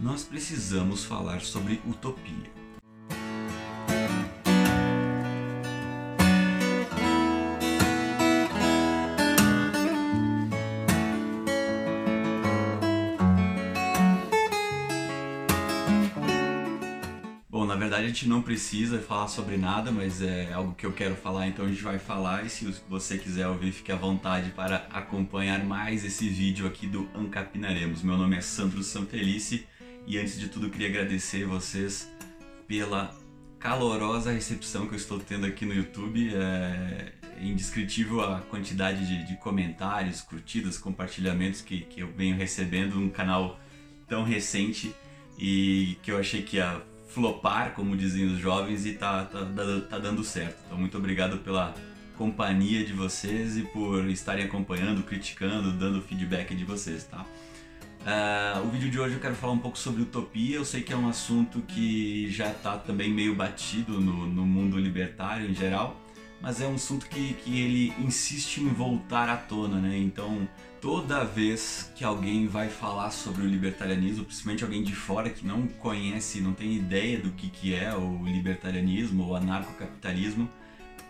nós precisamos falar sobre utopia. verdade a gente não precisa falar sobre nada, mas é algo que eu quero falar, então a gente vai falar. E se você quiser ouvir, fique à vontade para acompanhar mais esse vídeo aqui do Ancapinaremos. Meu nome é Sandro Sanfelice e antes de tudo queria agradecer vocês pela calorosa recepção que eu estou tendo aqui no YouTube. É indescritível a quantidade de, de comentários, curtidas, compartilhamentos que, que eu venho recebendo num canal tão recente e que eu achei que ia flopar, como dizem os jovens, e tá, tá, tá dando certo. Então, muito obrigado pela companhia de vocês e por estarem acompanhando, criticando, dando feedback de vocês, tá? Uh, o vídeo de hoje eu quero falar um pouco sobre utopia. Eu sei que é um assunto que já está também meio batido no, no, mundo libertário em geral, mas é um assunto que, que ele insiste em voltar à tona, né? Então, toda vez que alguém vai falar sobre o libertarianismo, principalmente alguém de fora que não conhece, não tem ideia do que, que é o libertarianismo ou anarcocapitalismo,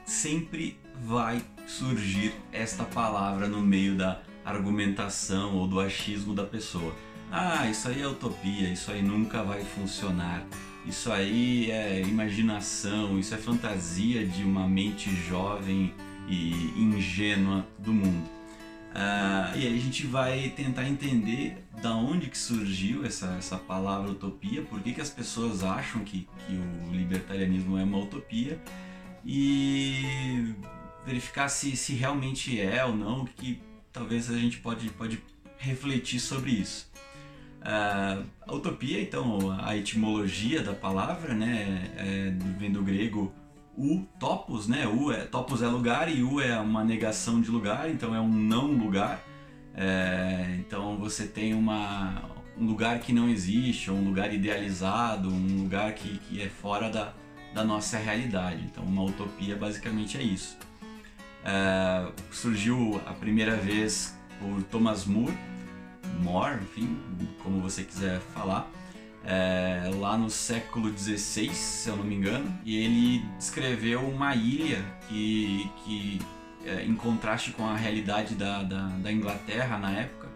sempre vai surgir esta palavra no meio da argumentação ou do achismo da pessoa. Ah, isso aí é utopia, isso aí nunca vai funcionar. Isso aí é imaginação, isso é fantasia de uma mente jovem e ingênua do mundo. Uh, e aí a gente vai tentar entender da onde que surgiu essa, essa palavra utopia, por que, que as pessoas acham que, que o libertarianismo é uma utopia e verificar se, se realmente é ou não, que talvez a gente pode, pode refletir sobre isso. Uh, a utopia, então, a etimologia da palavra, né, é, vem do grego o topos, né? U é, topos é lugar e u é uma negação de lugar, então é um não lugar. É, então você tem uma, um lugar que não existe, um lugar idealizado, um lugar que, que é fora da, da nossa realidade. Então uma utopia basicamente é isso. É, surgiu a primeira vez por Thomas More, More, enfim, como você quiser falar é, lá no século XVI, se eu não me engano, e ele descreveu uma ilha que, que é, em contraste com a realidade da, da, da Inglaterra na época,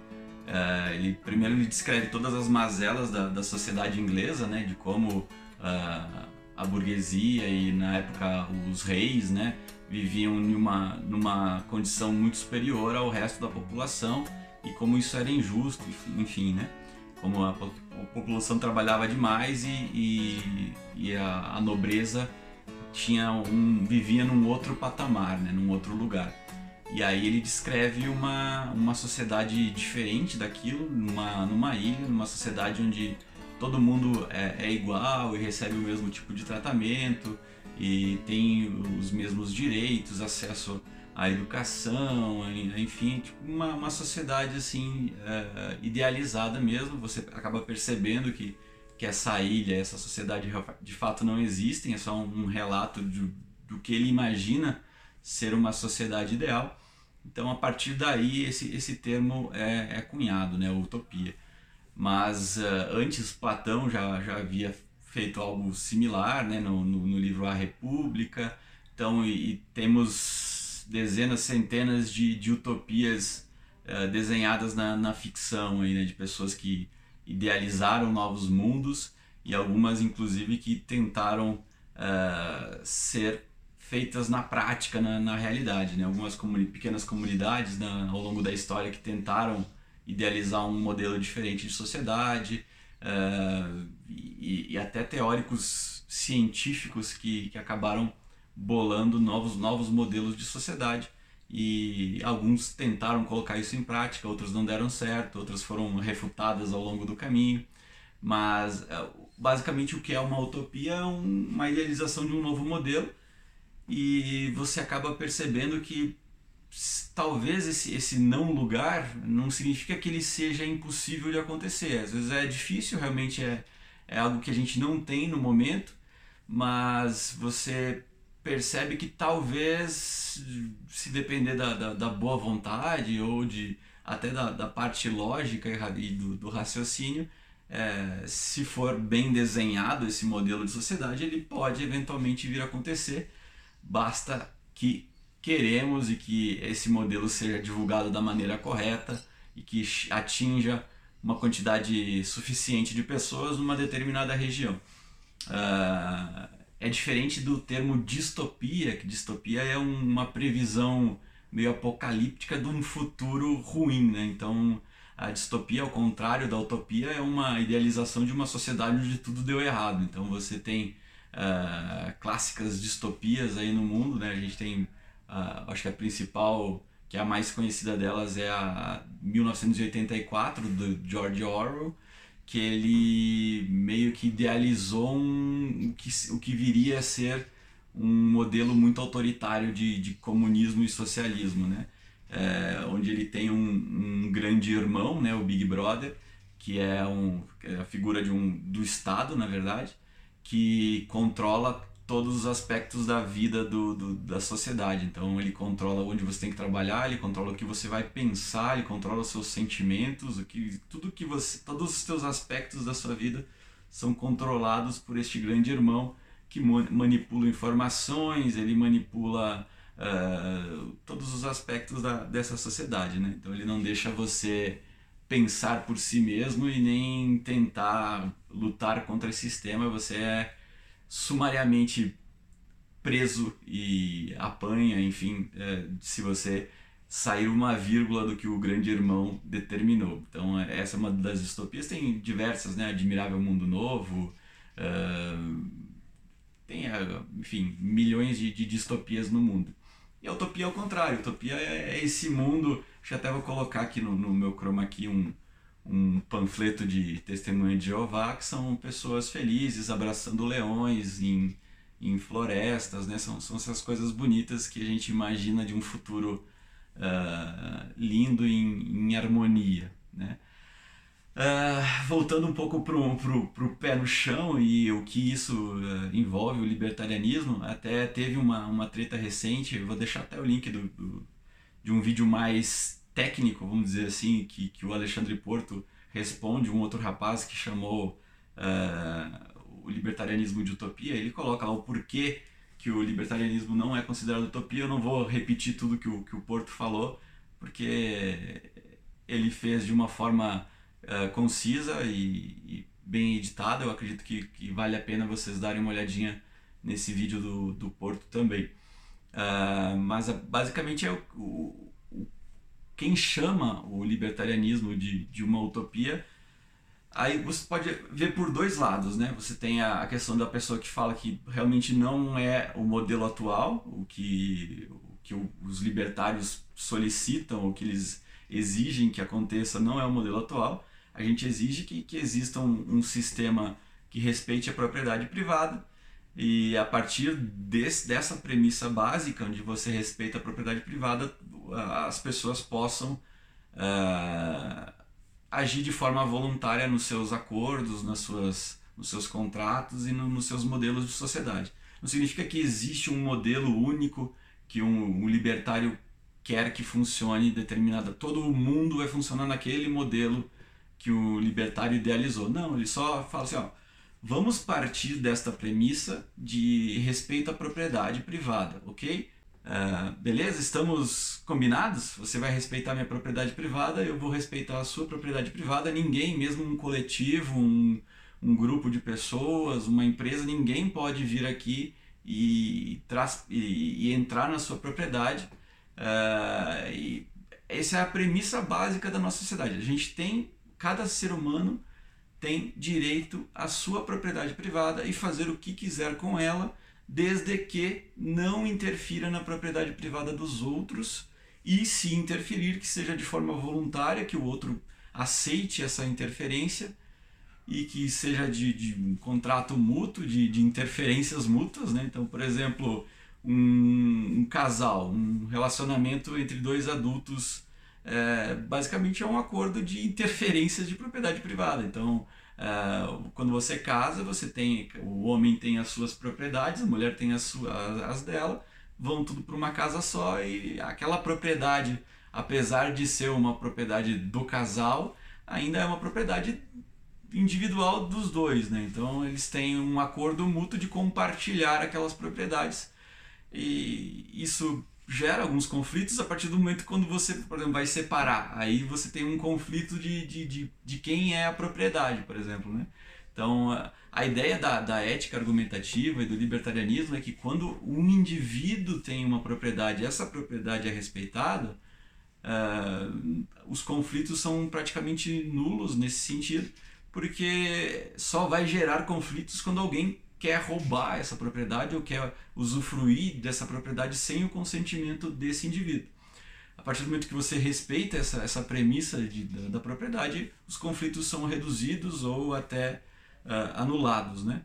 é, ele primeiro ele descreve todas as mazelas da, da sociedade inglesa, né, de como uh, a burguesia e na época os reis, né, viviam numa, numa condição muito superior ao resto da população e como isso era injusto, enfim, né como a, a população trabalhava demais e, e, e a, a, nobreza tinha um, vivia num outro patamar, né, num outro lugar. E aí ele descreve uma, uma sociedade diferente daquilo, numa, numa ilha, numa sociedade onde todo mundo é, é igual e recebe o mesmo tipo de tratamento e tem os mesmos direitos, acesso a educação, enfim, tipo uma, uma sociedade assim é, idealizada mesmo. Você acaba percebendo que, que essa ilha, essa sociedade de fato não existem, é só um, relato de, do que ele imagina ser uma sociedade ideal. Então, a partir daí, esse, esse termo é, é cunhado, né, utopia. Mas uh, antes, Platão já, já havia feito algo similar né, no, no, no livro A República. Então, e, e temos dezenas, centenas de, de utopias uh, desenhadas na, na ficção, aí, né, de pessoas que idealizaram novos mundos e algumas, inclusive, que tentaram uh, ser feitas na prática, na, na realidade. Né? Algumas comuni pequenas comunidades na, ao longo da história que tentaram idealizar um modelo diferente de sociedade uh, e, e, até teóricos científicos que, que acabaram bolando novos, novos modelos de sociedade. E alguns tentaram colocar isso em prática, outros não deram certo, outras foram refutadas ao longo do caminho. Mas é, basicamente o que é uma utopia é uma idealização de um novo modelo e você acaba percebendo que talvez esse, esse não lugar não significa que ele seja impossível de acontecer. Às vezes é difícil, realmente é, é algo que a gente não tem no momento, mas você percebe que talvez, se depender da, da, da boa vontade ou de até da, da parte lógica e do, do raciocínio, é, se for bem desenhado esse modelo de sociedade, ele pode eventualmente vir a acontecer. Basta que queremos e que esse modelo seja divulgado da maneira correta e que atinja uma quantidade suficiente de pessoas numa determinada região. Uh, é diferente do termo distopia, que distopia é uma previsão meio apocalíptica de um futuro ruim, né? Então, a distopia, ao contrário da utopia, é uma idealização de uma sociedade onde tudo deu errado. Então, você tem uh, clássicas distopias aí no mundo, né? A gente tem, uh, acho que a principal, que é a mais conhecida delas, é a 1984, do George Orwell, que ele meio que idealizou um, o, que, o que viria a ser um modelo muito autoritário de, de comunismo e socialismo, né? É, onde ele tem um, um, grande irmão, né, o Big Brother, que é, um, é a figura de um, do Estado, na verdade, que controla todos os aspectos da vida do, do, da sociedade. Então ele controla onde você tem que trabalhar, ele controla o que você vai pensar, ele controla os seus sentimentos, o que tudo que você, todos os seus aspectos da sua vida são controlados por este grande irmão que manipula informações, ele manipula uh, todos os aspectos da, dessa sociedade, né? Então ele não deixa você pensar por si mesmo e nem tentar lutar contra esse sistema, você é sumariamente preso e apanha, enfim, é, se você sair uma vírgula do que o grande irmão determinou. Então, é, essa é uma das distopias. Tem diversas, né? Admirável Mundo Novo, uh, tem, enfim, milhões de, de, distopias no mundo. E a utopia é o contrário. A utopia é, é esse mundo. Deixa eu até vou colocar aqui no, no meu chroma aqui um, um panfleto de testemunha de Jeová, que são pessoas felizes abraçando leões em, em florestas, né? São, são essas coisas bonitas que a gente imagina de um futuro uh, lindo em, em harmonia, né? Uh, voltando um pouco pro, pro pé no chão e o que isso uh, envolve o libertarianismo, até teve uma, uma treta recente, vou deixar até o link do, do de um vídeo mais técnico, vamos dizer assim, que, que o Alexandre Porto responde, um outro rapaz que chamou uh, o libertarianismo de utopia, ele coloca lá o porquê que o libertarianismo não é considerado utopia. Eu não vou repetir tudo que o, que o Porto falou, porque ele fez de uma forma uh, concisa e, e, bem editada. Eu acredito que, que vale a pena vocês darem uma olhadinha nesse vídeo do, do Porto também. Uh, mas basicamente é o, o, quem chama o libertarianismo de, de uma utopia, aí você pode ver por dois lados, né? Você tem a, a questão da pessoa que fala que realmente não é o modelo atual, o que, o que os libertários solicitam, o que eles exigem que aconteça não é o modelo atual. A gente exige que, que exista um, um sistema que respeite a propriedade privada e a partir desse, dessa premissa básica, onde você respeita a propriedade privada, as pessoas possam uh, agir de forma voluntária nos seus acordos, nas suas, nos seus contratos e no, nos seus modelos de sociedade. Não significa que existe um modelo único que um, um libertário quer que funcione determinada. Todo mundo vai funcionar naquele modelo que o libertário idealizou. Não, ele só fala assim, ó, vamos partir desta premissa de respeito à propriedade privada, ok? Uh, beleza, estamos combinados? Você vai respeitar minha propriedade privada, eu vou respeitar a sua propriedade privada. Ninguém, mesmo um coletivo, um, um grupo de pessoas, uma empresa, ninguém pode vir aqui e, e, e entrar na sua propriedade. Uh, e essa é a premissa básica da nossa sociedade. A gente tem, cada ser humano tem direito à sua propriedade privada e fazer o que quiser com ela desde que não interfira na propriedade privada dos outros e se interferir que seja de forma voluntária, que o outro aceite essa interferência e que seja de, de um contrato mútuo, de, de interferências mútuas. Né? Então, por exemplo, um, um casal, um relacionamento entre dois adultos, é, basicamente é um acordo de interferências de propriedade privada. Então, Uh, quando você casa, você tem o homem tem as suas propriedades, a mulher tem as, suas, as dela, vão tudo para uma casa só e aquela propriedade, apesar de ser uma propriedade do casal, ainda é uma propriedade individual dos dois, né? Então eles têm um acordo mútuo de compartilhar aquelas propriedades e isso gera alguns conflitos a partir do momento quando você, por exemplo, vai separar. Aí você tem um conflito de, de, de, de quem é a propriedade, por exemplo, né? Então, a ideia da, da ética argumentativa e do libertarianismo é que quando um indivíduo tem uma propriedade essa propriedade é respeitada, uh, os conflitos são praticamente nulos nesse sentido, porque só vai gerar conflitos quando alguém quer roubar essa propriedade ou quer usufruir dessa propriedade sem o consentimento desse indivíduo. A partir do momento que você respeita essa, essa premissa de, da, da propriedade, os conflitos são reduzidos ou até uh, anulados. Né?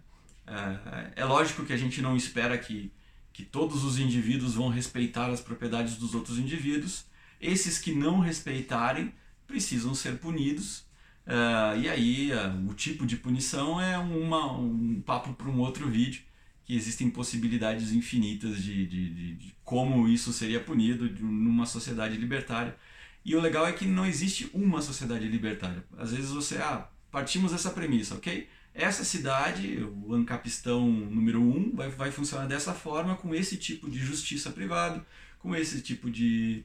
Uh, é lógico que a gente não espera que, que todos os indivíduos vão respeitar as propriedades dos outros indivíduos. Esses que não respeitarem precisam ser punidos Uh, e aí, uh, o tipo de punição é uma, um papo para um outro vídeo, que existem possibilidades infinitas de, de, de, de como isso seria punido numa sociedade libertária. E o legal é que não existe uma sociedade libertária. Às vezes você, ah, partimos dessa premissa, ok? Essa cidade, o Ancapistão número 1, um, vai, vai funcionar dessa forma, com esse tipo de justiça privada, com esse tipo de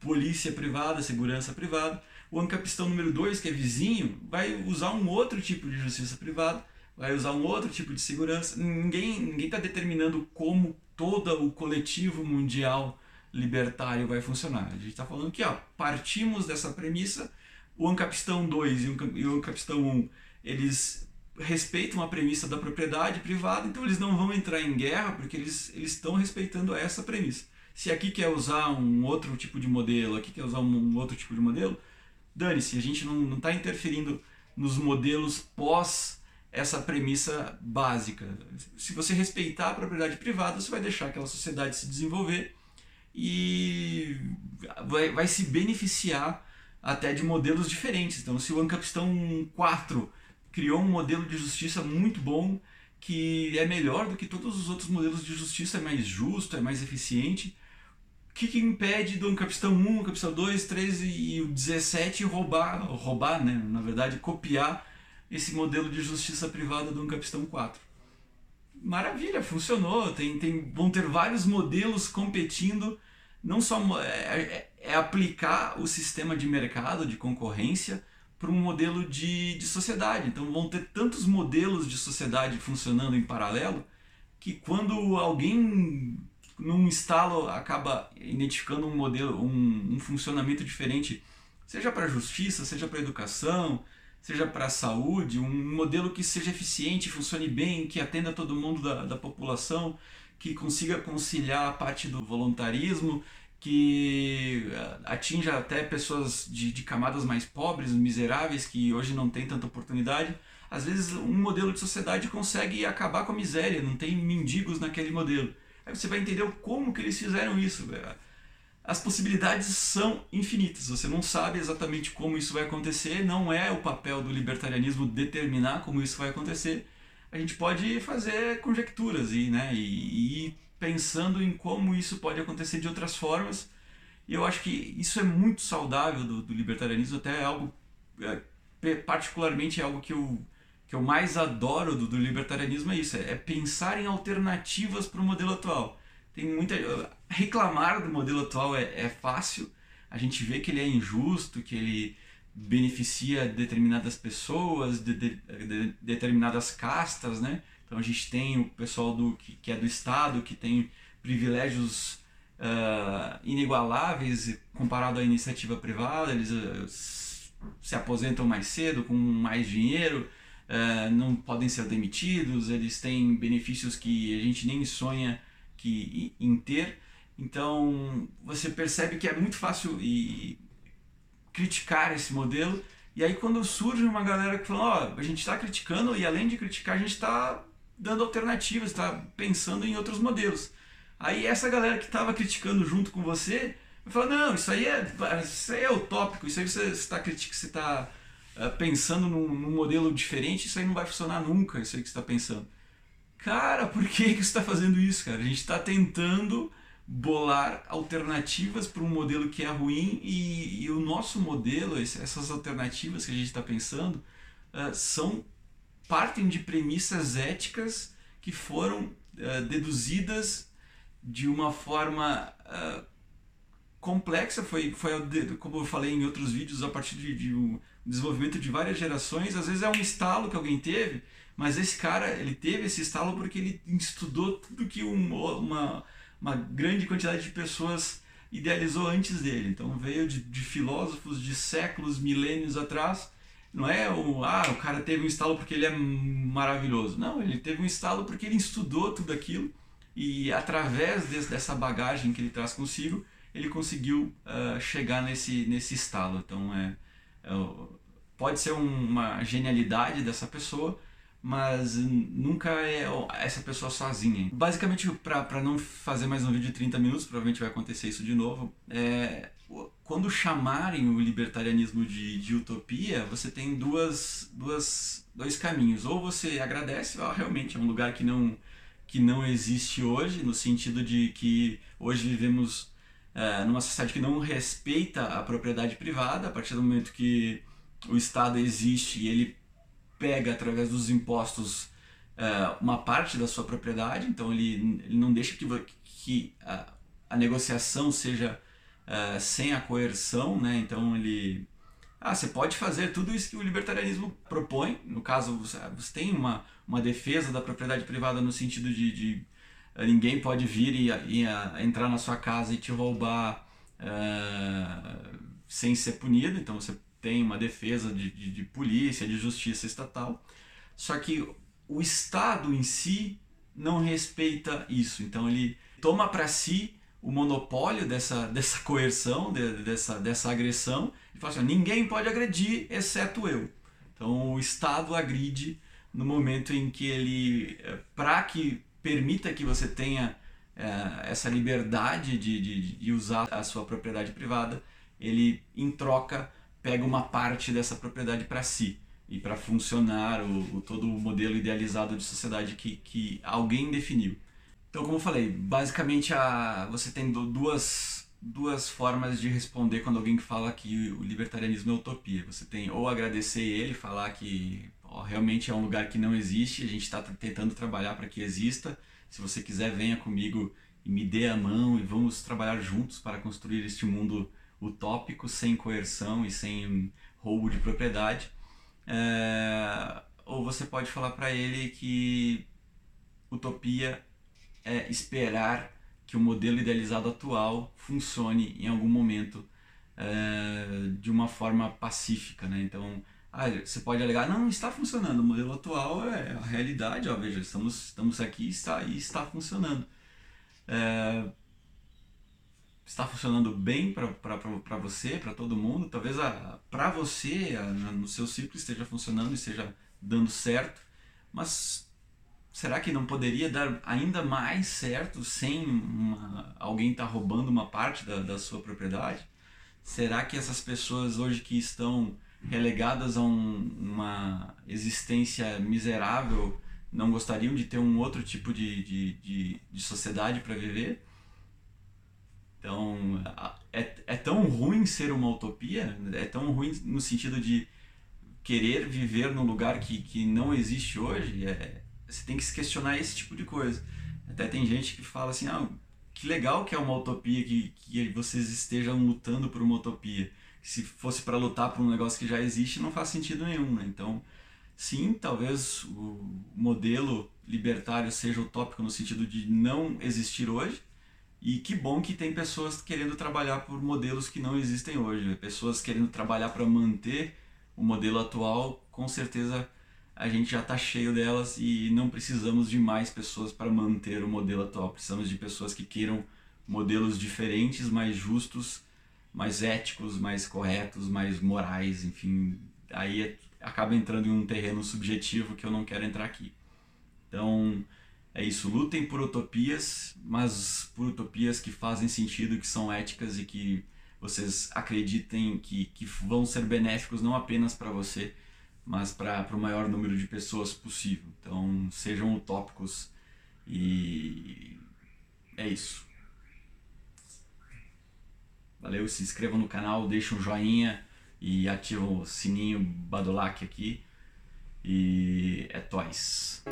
polícia privada, segurança privada. O ancapistão número 2, que é vizinho, vai usar um outro tipo de justiça privada, vai usar um outro tipo de segurança. Ninguém está determinando como todo o coletivo mundial libertário vai funcionar. A gente está falando que ó, partimos dessa premissa, o ancapistão 2 e o ancapistão 1, um, eles respeitam a premissa da propriedade privada, então eles não vão entrar em guerra porque eles estão respeitando essa premissa. Se aqui quer usar um outro tipo de modelo, aqui quer usar um outro tipo de modelo, dane-se, a gente não está interferindo nos modelos pós essa premissa básica. Se você respeitar a propriedade privada, você vai deixar aquela sociedade se desenvolver e vai, vai se beneficiar até de modelos diferentes. Então, se o Ancapistão 4 criou um modelo de justiça muito bom, que é melhor do que todos os outros modelos de justiça, é mais justo, é mais eficiente, que, que impede do Capistão 1, Capistão 2, 3 e o 17 roubar, roubar, né? na verdade, copiar esse modelo de justiça privada do Capistão 4? Maravilha, funcionou. Tem, tem, vão ter vários modelos competindo. Não só é, é, é aplicar o sistema de mercado, de concorrência, para um modelo de, de sociedade. Então vão ter tantos modelos de sociedade funcionando em paralelo que quando alguém num instalo acaba identificando um modelo, um, um funcionamento diferente, seja para a justiça, seja para a educação, seja para a saúde, um modelo que seja eficiente, funcione bem, que atenda todo mundo da, da população, que consiga conciliar a parte do voluntarismo, que eh, atinja até pessoas de, de camadas mais pobres, miseráveis, que hoje não têm tanta oportunidade. Às vezes um modelo de sociedade consegue acabar com a miséria, não tem mendigos naquele modelo. Aí você vai entender como que eles fizeram isso. As possibilidades são infinitas. Você não sabe exatamente como isso vai acontecer. Não é o papel do libertarianismo determinar como isso vai acontecer. A gente pode fazer conjecturas e, né, e, e pensando em como isso pode acontecer de outras formas. E eu acho que isso é muito saudável do, do libertarianismo. Até é algo, é, particularmente, é algo que eu que eu mais adoro do, do libertarianismo é isso, é, é pensar em alternativas para o modelo atual. Tem muita reclamar do modelo atual é, é fácil. A gente vê que ele é injusto, que ele beneficia determinadas pessoas, de, de, de, determinadas castas, né? Então a gente tem o pessoal do que, que é do Estado, que tem privilégios uh, inigualáveis comparado à iniciativa privada, eles uh, se aposentam mais cedo, com mais dinheiro, uh, não podem ser demitidos, eles têm benefícios que a gente nem sonha que, em ter. Então você percebe que é muito fácil e, criticar esse modelo. E aí quando surge uma galera que fala, ó, oh, a gente está criticando e além de criticar a gente está dando alternativas, está pensando em outros modelos. Aí essa galera que estava criticando junto com você vai falar, não, isso aí é, isso aí é utópico, isso aí você está criticando, você está eh, pensando num, num, modelo diferente, isso aí não vai funcionar nunca, isso aí que você está pensando. Cara, por que, que você está fazendo isso, cara? A gente está tentando bolar alternativas para um modelo que é ruim e, e o nosso modelo, essas alternativas que a gente está pensando, uh, são partem de premissas éticas que foram uh, deduzidas de uma forma uh, complexa, foi, foi como eu falei em outros vídeos, a partir de, de um desenvolvimento de várias gerações. Às vezes é um estalo que alguém teve, mas esse cara ele teve esse estalo porque ele estudou tudo que um, uma, uma grande quantidade de pessoas idealizou antes dele. Então veio de, de filósofos de séculos, milênios atrás. Não é o, ah, o cara teve um estalo porque ele é maravilhoso. Não, ele teve um estalo porque ele estudou tudo aquilo e através desse, dessa bagagem que ele traz consigo, ele conseguiu uh, chegar nesse, nesse estalo. Então, é, é pode ser uma genialidade dessa pessoa, mas nunca é essa pessoa sozinha. Basicamente, para não fazer mais um vídeo de 30 minutos, provavelmente vai acontecer isso de novo, é, quando chamarem o libertarianismo de, de utopia, você tem duas, duas, dois caminhos. Ou você agradece, oh, realmente é um lugar que não, que não existe hoje, no sentido de que hoje vivemos numa sociedade que não respeita a propriedade privada, a partir do momento que o Estado existe e ele pega através dos impostos é, uma parte da sua propriedade, então ele, ele não deixa que, que a, a negociação seja é, sem a coerção, né? então ele ah, você pode fazer tudo isso que o libertarianismo propõe. No caso, você, você tem uma, uma defesa da propriedade privada no sentido de, de ninguém pode vir e, e a, entrar na sua casa e te roubar uh, sem ser punido. Então você tem uma defesa de, de, de polícia, de justiça estatal. Só que o Estado em si não respeita isso. Então ele toma para si o monopólio dessa, dessa coerção, de, dessa, dessa agressão, e fala assim: ninguém pode agredir exceto eu. Então o Estado agride no momento em que ele, eh, para que permita que você tenha é, essa liberdade de, de, de usar a sua propriedade privada, ele em troca pega uma parte dessa propriedade para si e para funcionar o, o, todo o modelo idealizado de sociedade que, que alguém definiu. Então, como eu falei, basicamente a, você tem duas, duas formas de responder quando alguém fala que o libertarianismo é utopia. Você tem ou agradecer ele, falar que realmente é um lugar que não existe, a gente está tentando trabalhar para que exista. Se você quiser, venha comigo e me dê a mão e vamos trabalhar juntos para construir este mundo utópico, sem coerção e sem roubo de propriedade. É... Ou você pode falar para ele que utopia é esperar que o modelo idealizado atual funcione em algum momento é, de uma forma pacífica, né? Então, ah, você pode alegar, não, está funcionando, o modelo atual é a realidade, ó, veja, estamos, estamos aqui está, e está funcionando. É, está funcionando bem para você, para todo mundo, talvez para você, a, no seu ciclo, esteja funcionando e esteja dando certo, mas será que não poderia dar ainda mais certo sem uma, alguém estar tá roubando uma parte da, da sua propriedade? Será que essas pessoas hoje que estão relegadas a um, uma existência miserável não gostariam de ter um outro tipo de, de, de, de sociedade para viver? Então, é, é tão ruim ser uma utopia? É tão ruim no sentido de querer viver num lugar que, que não existe hoje? É, você tem que se questionar esse tipo de coisa. Até tem gente que fala assim, ah, que legal que é uma utopia, que, que vocês estejam lutando por uma utopia. Se fosse para lutar por um negócio que já existe, não faz sentido nenhum, né? Então, sim, talvez o modelo libertário seja utópico no sentido de não existir hoje, e que bom que tem pessoas querendo trabalhar por modelos que não existem hoje, pessoas querendo trabalhar para manter o modelo atual, com certeza a gente já está cheio delas e não precisamos de mais pessoas para manter o modelo atual. Precisamos de pessoas que queiram modelos diferentes, mais justos, mais éticos, mais corretos, mais morais, enfim. Aí é, acaba entrando em um terreno subjetivo que eu não quero entrar aqui. Então é isso, lutem por utopias, mas por utopias que fazem sentido, que são éticas e que vocês acreditem que, que vão ser benéficos não apenas para você, mas para o maior número de pessoas possível. Então, sejam utópicos e é isso. Valeu, se inscrevam no canal, deixem um joinha e ativam o sininho Badolac aqui. E é toys.